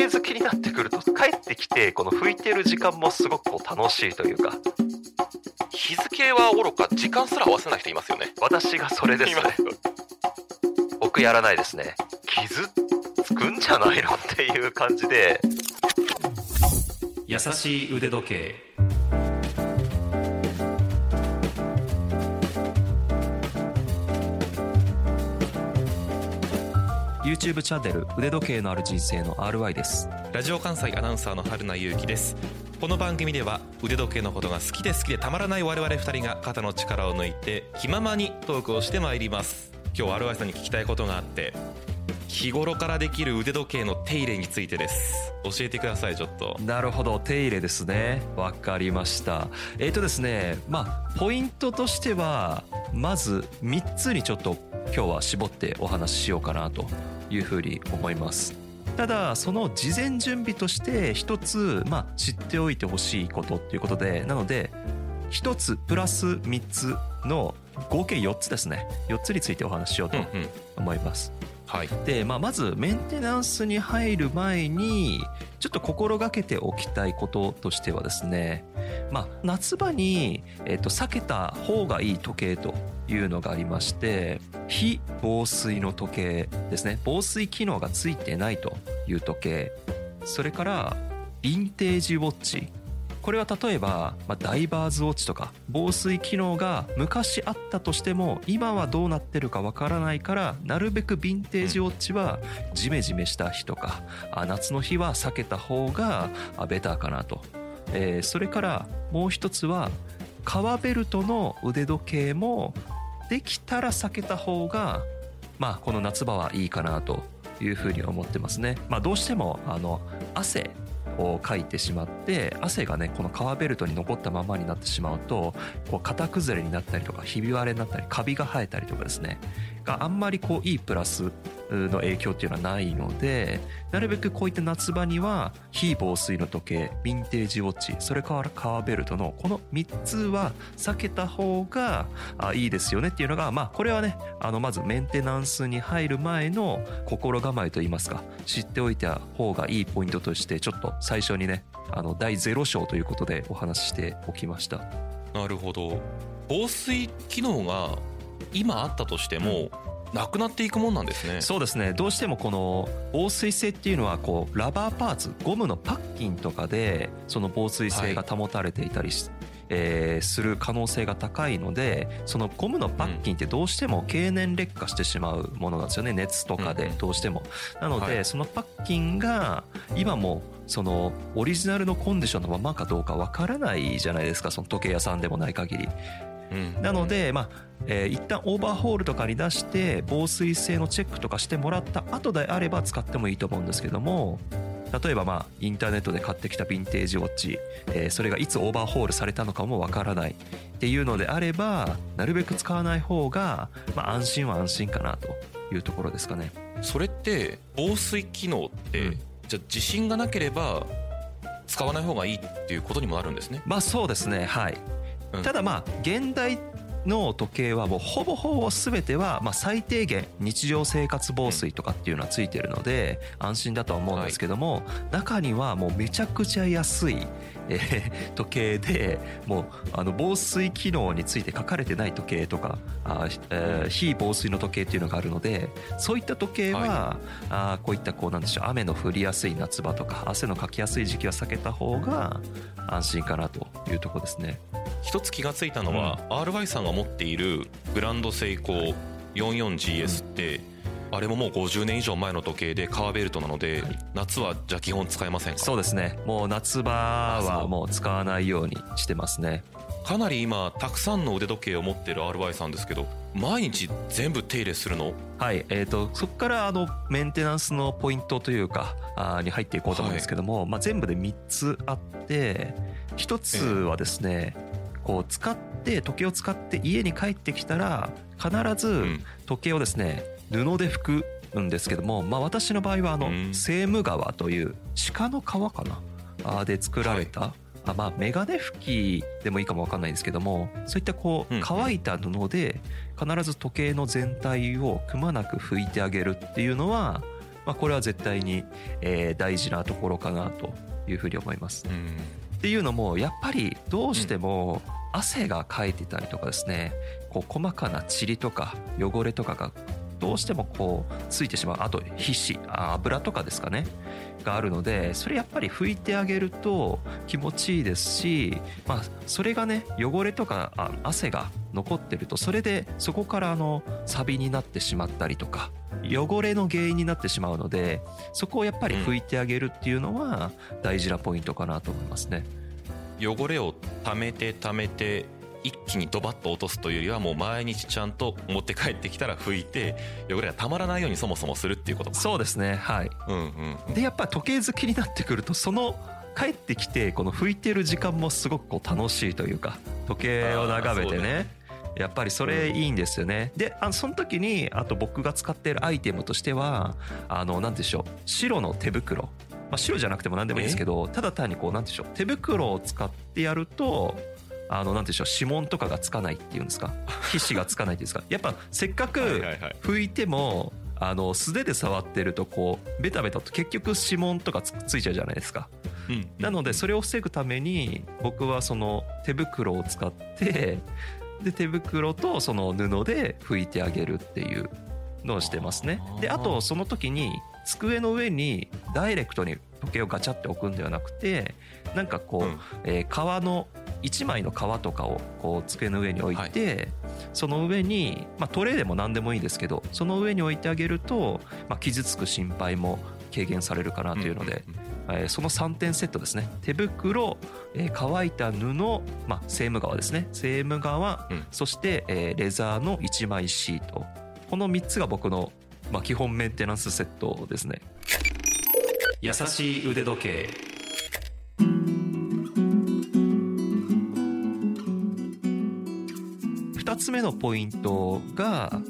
計好きになってくると帰ってきてこの拭いてる時間もすごくこう楽しいというか。日付はおろか時間すら合わせない人いますよね。私がそれですね。僕やらないですね。傷つくんじゃないの？っていう感じで。優しい腕時計。YouTube チャンネル腕時計のある人生の RY です。ラジオ関西アナウンサーの春名優輝です。この番組では腕時計のことが好きで好きでたまらない我々二人が肩の力を抜いて気ままにトークをしてまいります。今日は RY さんに聞きたいことがあって。日頃からできる腕時計の手入れについてです。教えてくださいちょっと。なるほど手入れですね。わかりました。えっ、ー、とですねまあポイントとしてはまず3つにちょっと今日は絞ってお話ししようかなというふうに思います。ただその事前準備として一つ、まあ、知っておいてほしいことっていうことでなので一つプラス3つの合計4つですね。4つについてお話ししようと思います、うんうんはい、で、まあ、まずメンテナンスに入る前にちょっと心がけておきたいこととしてはですね、まあ、夏場に、えっと、避けた方がいい時計というのがありまして非防水の時計ですね。防水機能がついてないという時計。それからヴィンテージウォッチ。これは例えば、まあ、ダイバーズウォッチとか防水機能が昔あったとしても今はどうなってるかわからないからなるべくヴィンテージウォッチはジメジメした日とか夏の日は避けた方がベターかなと、えー、それからもう一つは革ベルトの腕時計もできたら避けた方がまあこの夏場はいいかなというふうに思ってますね。まあ、どうしてもあの汗をかいてしまって汗がねこの革ベルトに残ったままになってしまうとこう型崩れになったりとかひび割れになったりカビが生えたりとかですね。があんまりこういいプラスの影響っていうのはないのでなるべくこういった夏場には非防水の時計ヴィンテージウォッチそれから革ベルトのこの3つは避けた方がいいですよねっていうのがまあこれはねあのまずメンテナンスに入る前の心構えといいますか知っておいた方がいいポイントとしてちょっと最初にねあの第0章ということでお話ししておきました。なるほど。防水機能が今あったとしても、なくなっていくもんなんですね。そうですね。どうしてもこの防水性っていうのはこうラバーパーツゴムのパッキンとかでその防水性が保たれていたりし、はい、えー、する可能性が高いのでそのゴムのパッキンってどうしても経年劣化してしまうものなんですよね。熱とかでどうしても。なので、そのパッキンが今もそのオリジナルのコンディションのままかどうかわからないじゃないですか。その時計屋さんでもない限り。なので、まあえー、一旦オーバーホールとかに出して防水性のチェックとかしてもらった後であれば使ってもいいと思うんですけども例えばまあインターネットで買ってきたヴィンテージウォッチ、えー、それがいつオーバーホールされたのかもわからない。っていうのであればなるべく使わない方が、まあ、安心は安心かなというところですかね。それって防水機能って、うん、じゃあ自信がなければ使わない方がいいっていうことにもなるんですね。まあそうですね。はいただまあ現代の時計はもうほぼほぼ全てはまあ最低限日常生活防水とかっていうのはついてるので安心だとは思うんですけども中にはもうめちゃくちゃ安いえー、時計でもうあの防水機能について書かれてない時計とかあ、えー、非防水の時計っていうのがあるのでそういった時計は、はい、あこういったこうなんでしょう雨の降りやすい夏場とか汗のかきやすい時期は避けた方が安心かなというところですね一つ気がついたのは、うん、RY さんが持っているグランドセイコー 44GS って、うん。あれももう50年以上前の時計で革ベルトなので、はい、夏はじゃあ基本使えませんか？そうですね。もう夏場はもう使わないようにしてますね。かなり今たくさんの腕時計を持ってる RY さんですけど毎日全部手入れするの？はい。えーと、そこからあのメンテナンスのポイントというかあに入っていこうと思うんですけども、はい、まあ、全部で3つあって1つはですね、えー、こう使って時計を使って家に帰ってきたら必ず時計をですね、布で拭くんですけども、まあ、私の場合はあのセーム川という鹿の皮かな？で作られた、はい、あまあメガネ拭きでもいいかもわかんないんですけどもそういったこう乾いた布で必ず時計の全体をくまなく拭いてあげるっていうのは、ままあ、これは絶対に、えー大事なところかなというふうに思います。うんっていうのもやっぱりどうしても汗がかいてたりとかですねこう細かな塵とか汚れとかがどうしてもこうついてしまうあと皮脂油とかですかねがあるのでそれやっぱり拭いてあげると気持ちいいですし、まあ、それがね汚れとか汗が残ってるとそれでそこからあのサビになってしまったりとか汚れの原因になってしまうのでそこをやっぱり拭いてあげるっていうのは大事なポイントかなと思いますね。汚れを溜めて溜めて一気にドバッと落とすというよりはもう毎日ちゃんと持って帰ってきたら拭いて汚れがたまらないようにそもそもするっていうことか。そうですね。はい。うんうんうん。でやっぱ時計好きになってくるとその帰ってきてこの拭いてる時間もすごくこう楽しいというか時計を眺めてね。やっぱりそれいいんですよね。であのその時にあと僕が使っているアイテムとしてはあの何でしょう。白の手袋。まあ、白じゃなくても何でもいいですけどただ単にこうなんでしょう。手袋を使ってやるとあのなんでしょう指紋とかがつかないっていうんですか？皮脂がつかないっていうんですか？やっぱせっかく拭いてもあの素手で触ってるとこうベタベタと結局指紋とかつついちゃうじゃないですか。うん。なのでそれを防ぐために僕はその手袋を使ってで手袋とその布で拭いてあげるっていうのをしてますね。であとその時に机の上にダイレクトに時計をガチャって置くんではなくてなんかこう、うん。えー革の1枚の革とかをこう机の上に置いて、その上に、まあ、トレイでも何でもいいですけどその上に置いてあげると、まあ、傷つく心配も軽減されるかなというので、んんんえーその3点セットですね。手袋、えー乾いた布、まあ、セーム革ですね。セーム革、うん。そして、えーレザーの1枚シート。この3つが僕の、まあ、基本メンテナンスセットですね。優しい腕時計つ目のポイントが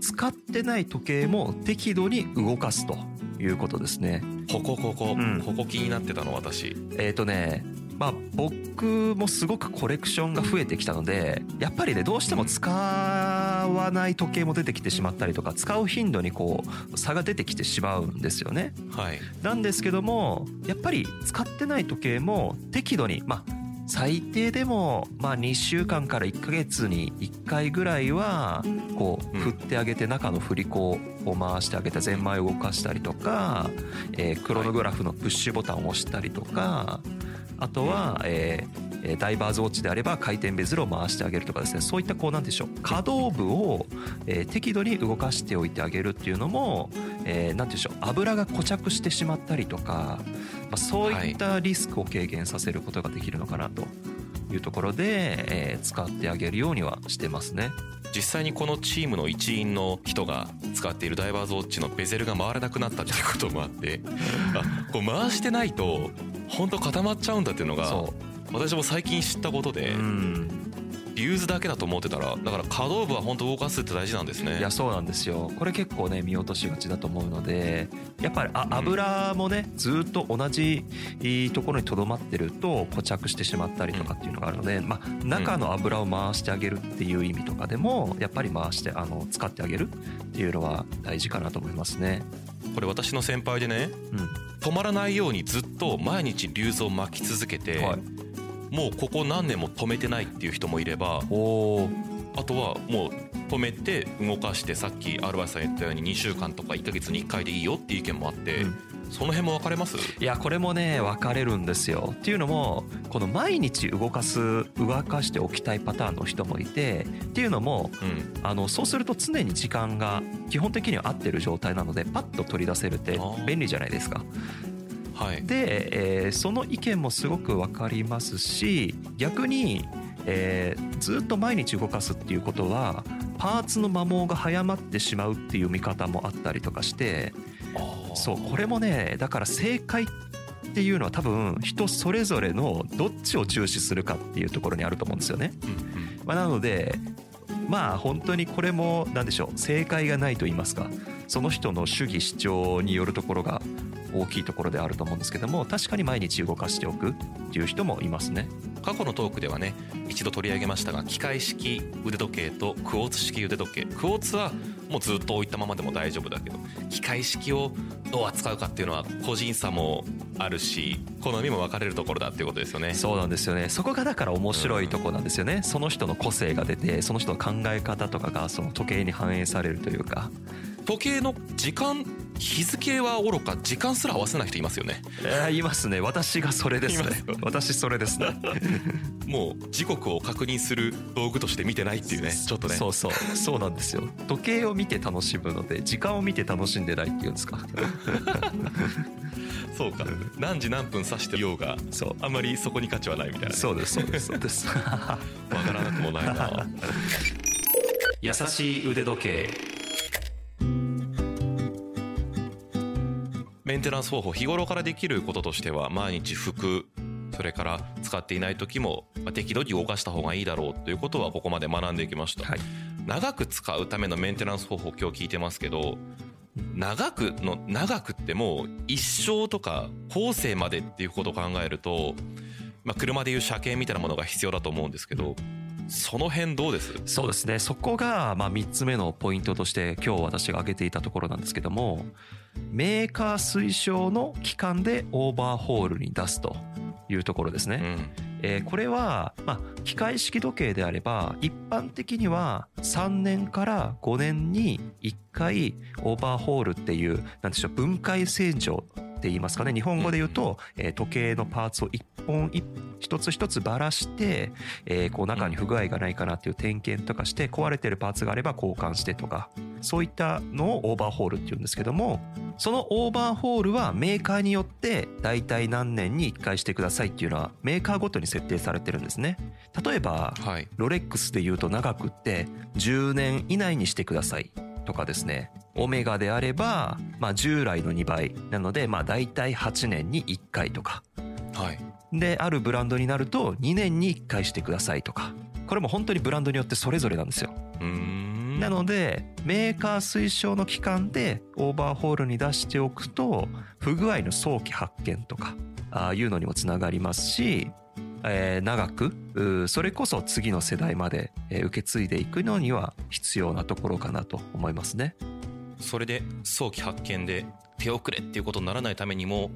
使ってない時計も適度に動かすということですね。ここここ、うん。ここ気になってたの私。えっ、とねまあ僕もすごくコレクションが増えてきたのでやっぱりねどうしても使わない時計も出てきてしまったりとか使う頻度にこう差が出てきてしまうんですよね。はい。なんですけどもやっぱり使ってない時計も適度にまあ最低でもまあ2週間から1ヶ月に1回ぐらいはこううん。振ってあげて中の振り子を回してあげてゼンマイを動かしたりとか、えークロノグラフのプッシュボタンを押したりとかあとは、えーえーダイバーズウォッチであれば回転ベズルを回してあげるとかですね。そういったこうなんでしょう。可動部を、えー適度に動かしておいてあげるっていうのも、えーていうんでしょう。油が固着してしまったりとか、まあ、そういったリスクを軽減させることができるのかなというところで、えー使ってあげるようにはしてますね。実際にこのチームの一員の人が使っているダイバーズウォッチのベゼルが回らなくなったっていうこともあってあこう回してないと本当固まっちゃうんだっていうのがそ私も最近知ったことう、でうん。リューズだけだと思ってたらだから可動部は本当動かすって大事なんですね。いやそうなんですよ。これ結構ね見落としがちだと思うのでやっぱりあ油もねずっと同じところにとどまってると固着してしまったりとかっていうのがあるので、まあ、中の油を回してあげるっていう意味とかでもやっぱり回してあの使ってあげるっていうのは大事かなと思いますね。これ私の先輩でねうん。止まらないようにずっと毎日リューズを巻き続けて、はいもうここ何年も止めてないっていう人もいればあとはもう止めて動かしてさっき RY さん言ったように2週間とか1ヶ月に1回でいいよっていう意見もあって、うん。その辺も分かれます？いやこれもね分かれるんですよ。っていうのもこの毎日動かす動かしておきたいパターンの人もいてっていうのもうん。あのそうすると常に時間が基本的には合ってる状態なのでパッと取り出せるって便利じゃないですか。はい。で、えーその意見もすごく分かりますし逆に、えーずっと毎日動かすっていうことはパーツの摩耗が早まってしまうっていう見方もあったりとかしてそうこれもねだから正解っていうのは多分人それぞれのどっちを重視するかっていうところにあると思うんですよね。うんうん。まあ、なのでまあ本当にこれも何でしょう正解がないと言いますかその人の主義主張によるところが大きいところであると思うんですけども確かに毎日動かしておくっていう人もいますね。過去のトークではね一度取り上げましたが機械式腕時計とクォーツ式腕時計。クォーツはもうずっと置いたままでも大丈夫だけど機械式をどう扱うかっていうのは個人差もあるし好みも分かれるところだっていうことですよね。そうなんですよね。そこがだから面白いとこなんですよね、その人の個性が出てその人の考え方とかがその時計に反映されるというか。時計の時間日付はおろか時間すら合わせない人いますよね。えー、いますね。私がそれですね。私それですね。もう時刻を確認する道具として見てないっていうね。ちょっとね。そうそう。そうなんですよ。時計を見て楽しむので時間を見て楽しんでないっていうんですか。そうか。何時何分指してようがそう。あんまりそこに価値はないみたいなね、そうですそうですそうです。わからなくもないな。優しい腕時計ンテナンス方法日頃からできることとしては毎日拭くそれから使っていない時もまあ適度に動かした方がいいだろうということはここまで学んできました、はい。長く使うためのメンテナンス方法今日聞いてますけど長くの長くってもう一生とか後世までっていうことを考えると、まあ、車でいう車検みたいなものが必要だと思うんですけどその辺どうです？そうですね。そこがまあ3つ目のポイントとして今日私が挙げていたところなんですけどもメーカー推奨の期間でオーバーホールに出すというところですね。うん。えーこれは、まあ、機械式時計であれば一般的には3年から5年に1回オーバーホールっていうなんでしょう分解洗浄って言いますかね。日本語で言うと、えー時計のパーツを一本一一つ一つばらして、えーこう中に不具合がないかなっていう点検とかして壊れてるパーツがあれば交換してとかそういったのをオーバーホールっていうんですけどもそのオーバーホールはメーカーによって大体何年に1回してくださいっていうのはメーカーごとに設定されてるんですね。例えばはい。ロレックスで言うと長くって10年以内にしてくださいとかですねオメガであれば、まあ、従来の2倍。なのでまあ大体8年に1回とか。はい。であるブランドになると2年に1回してくださいとか。これも本当にブランドによってそれぞれなんですよ。なのでメーカー推奨の期間でオーバーホールに出しておくと不具合の早期発見とかああいうのにもつながりますし、えー長くそれこそ次の世代までえー受け継いでいくのには必要なところかなと思いますね。それで早期発見で手遅れっていうことにならないためにも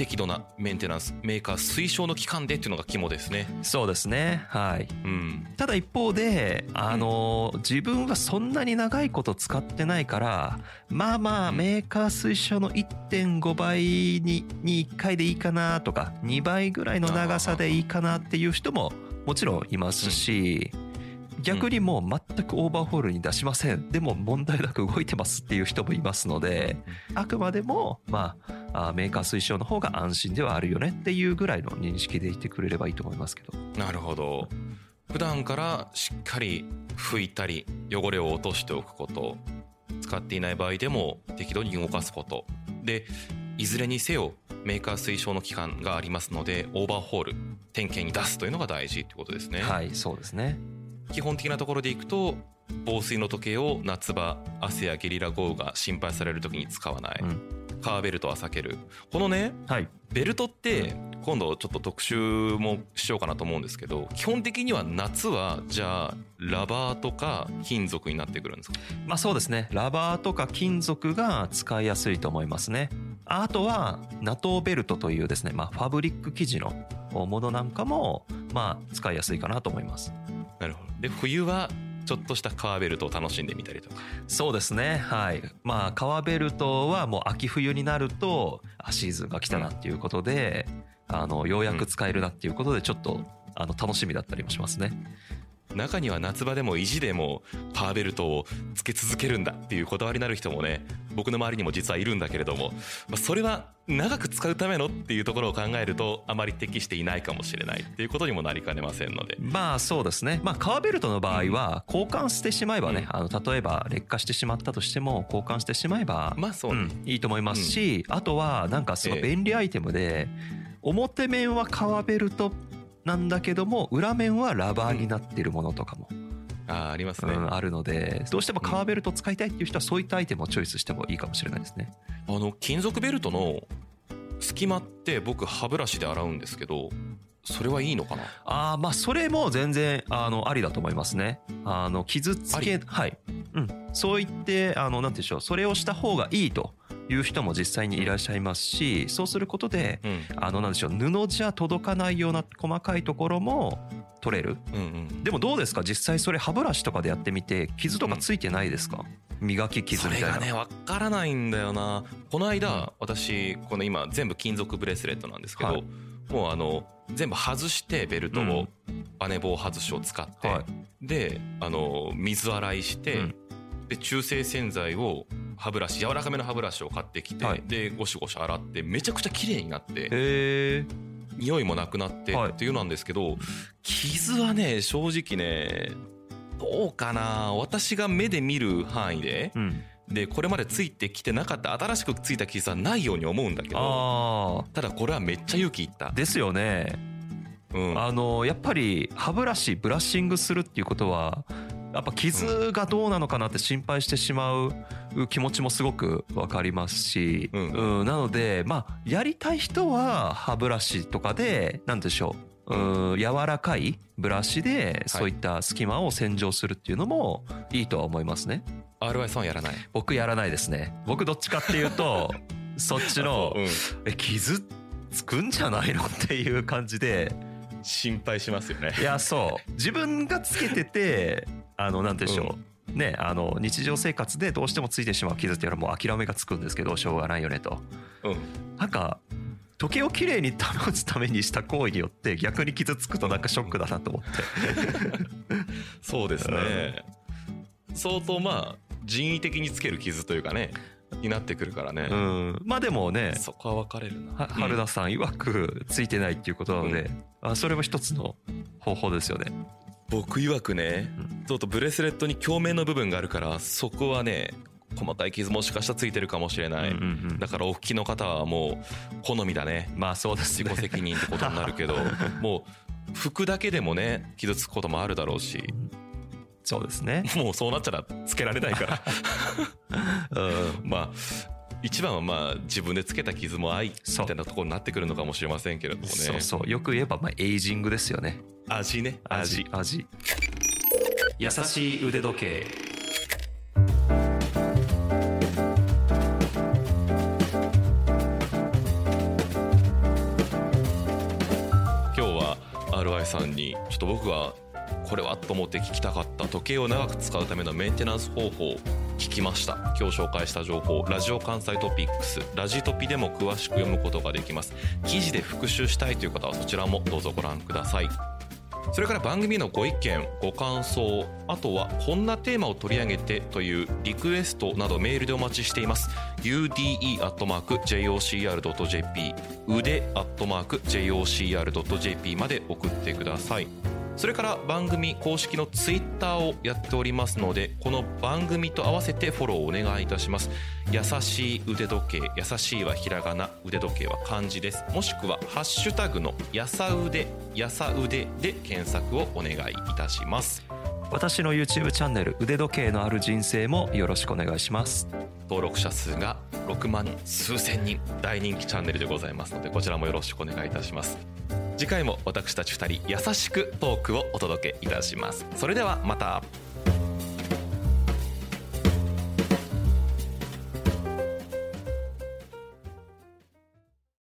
適度なメンテナンスメーカー推奨の期間でっていうのが肝ですね。そうですね。はい。うん。ただ一方で、あの自分はそんなに長いこと使ってないからまあまあうん。メーカー推奨の1.5倍にに1回でいいかなとか2倍ぐらいの長さでいいかなっていう人ももちろんいますし、逆にもう全くオーバーホールに出しません。でも問題なく動いてますっていう人もいますのであくまでもまああメーカー推奨の方が安心ではあるよねっていうぐらいの認識でいてくれればいいと思いますけど。なるほど。普段からしっかり拭いたり汚れを落としておくこと。使っていない場合でも適度に動かすこと。でいずれにせよメーカー推奨の期間がありますのでオーバーホール点検に出すというのが大事ということですね、はいそうですね。基本的なところでいくと防水の時計を夏場汗やゲリラ豪雨が心配される時に使わない、うんカーベルトは避ける。このねはい。ベルトって今度ちょっと特集もしようかなと思うんですけど基本的には夏はじゃあラバーとか金属になってくるんですか？まあそうですね。ラバーとか金属が使いやすいと思いますね。あとはナトーベルトというですね、まあ、ファブリック生地のものなんかもまあ使いやすいかなと思います。なるほど。で冬はちょっとしたカーベルトを楽しんでみたりとか。そうですね。はい。まあ革ベルトはもう秋冬になるとあシーズンが来たなっていうことで、あのようやく使えるなっていうことでちょっとあの楽しみだったりもしますね中には夏場でも意地でもカーベルトをつけ続けるんだっていうこだわりのある人もね僕の周りにも実はいるんだけれども、まあ、それは長く使うためのっていうところを考えるとあまり適していないかもしれないっていうことにもなりかねませんので。まあそうですね。まあ革ベルトの場合は交換してしまえばね、あの例えば劣化してしまったとしても交換してしまえば、まあそうね、うんいいと思いますし、あとはなんかすごいええ。便利アイテムで、表面は革ベルトなんだけども裏面はラバーになっているものとかも、ああありますね、うんあるのでどうしても革ベルト使いたいっていう人はそういったアイテムをチョイスしてもいいかもしれないですね。あの金属ベルトの隙間って僕歯ブラシで洗うんですけどそれはいいのかな？ああまあそれも全然あのありだと思いますね。あの傷つあけはい、うん、そう言ってあのなんて言うんでしょう。それをした方がいいという人も実際にいらっしゃいますしそうすることでうん。あのなんでしょう布じゃ届かないような細かいところも取れる。うんうん。でもどうですか？実際それ歯ブラシとかでやってみて傷とかついてないですか、磨き傷それみたいな。がね分からないんだよな。この間私この今全部金属ブレスレットなんですけど、はい。もうあの全部外してベルトうん。をバネ棒外しを使って、はい。であの水洗いして、うん。で中性洗剤を歯ブラシ柔らかめの歯ブラシを買ってきて、はい。でゴシゴシ洗ってめちゃくちゃ綺麗になって匂いもなくなってはい。っていうなんですけど、傷はね正直ねどうかな。私が目で見る範囲でうん。でこれまでついてきてなかった新しくついた傷はないように思うんだけどあただこれはめっちゃ勇気いった。あ、ですよね。うん、あのやっぱり歯ブラシブラッシングするっていうことはやっぱ傷がどうなのかなって心配してしまう気持ちもすごくわかりますし、うん。うんなのでまあやりたい人は歯ブラシとかでなんでしょう。うん柔らかいブラシでそういった隙間を洗浄するっていうのもいいとは思いますね。RY さんはやらない？僕やらないですね。僕どっちかっていうと そっちのうん。え傷つくんじゃないのっていう感じで。心配しますよね。いやそう。自分がつけててあのなんてでしょう、ねあの日常生活でどうしてもついてしまう傷っていうのはもう諦めがつくんですけどしょうがないよねと。うん。なんか時計をきれいに保つためにした行為によって逆に傷つくとなんかショックだなと思って。そうですね。相当まあ人為的につける傷というかねになってくるからね、うん。まあでもねそこは分かれるな。は春田さん曰くついてないっていうことなので、あそれも一つの方法ですよね僕曰くねうんちょっとブレスレットに鏡面の部分があるからそこはね細かい傷もしかしたらついてるかもしれない、うんうんうん。だからお拭きの方はもう好みだね。まあそうですね自己責任ってことになるけど もう拭くだけでもね傷つくこともあるだろうし。そうですね、もうそうなっちゃらつけられないから。うん、まあ一番はまあ自分でつけた傷も愛みたいなところになってくるのかもしれませんけれどもね。そうそう。よく言えばまあエイジングですよね。味ね。味。味。優しい腕時計。今日は RY さんにちょっと僕がこれはと思って聞きたかった時計を長く使うためのメンテナンス方法を聞きました。今日紹介した情報ラジオ関西トピックス。ラジトピでも詳しく読むことができます。記事で復習したいという方はそちらもどうぞご覧ください。それから番組のご意見ご感想あとはこんなテーマを取り上げてというリクエストなどメールでお待ちしています。Ude.jocr.jp 腕 .jocr.jp まで送ってください。それから番組公式のツイッターをやっておりますのでこの番組と合わせてフォローをお願いいたします。優しい腕時計優しいはひらがな腕時計は漢字です。もしくはハッシュタグのやさ腕やさ腕で検索をお願いいたします。私の YouTube チャンネル腕時計のある人生もよろしくお願いします。登録者数が6万数千人大人気チャンネルでございますのでこちらもよろしくお願いいたします次回も私たち2人優しくトークをお届けいたします。それではまた。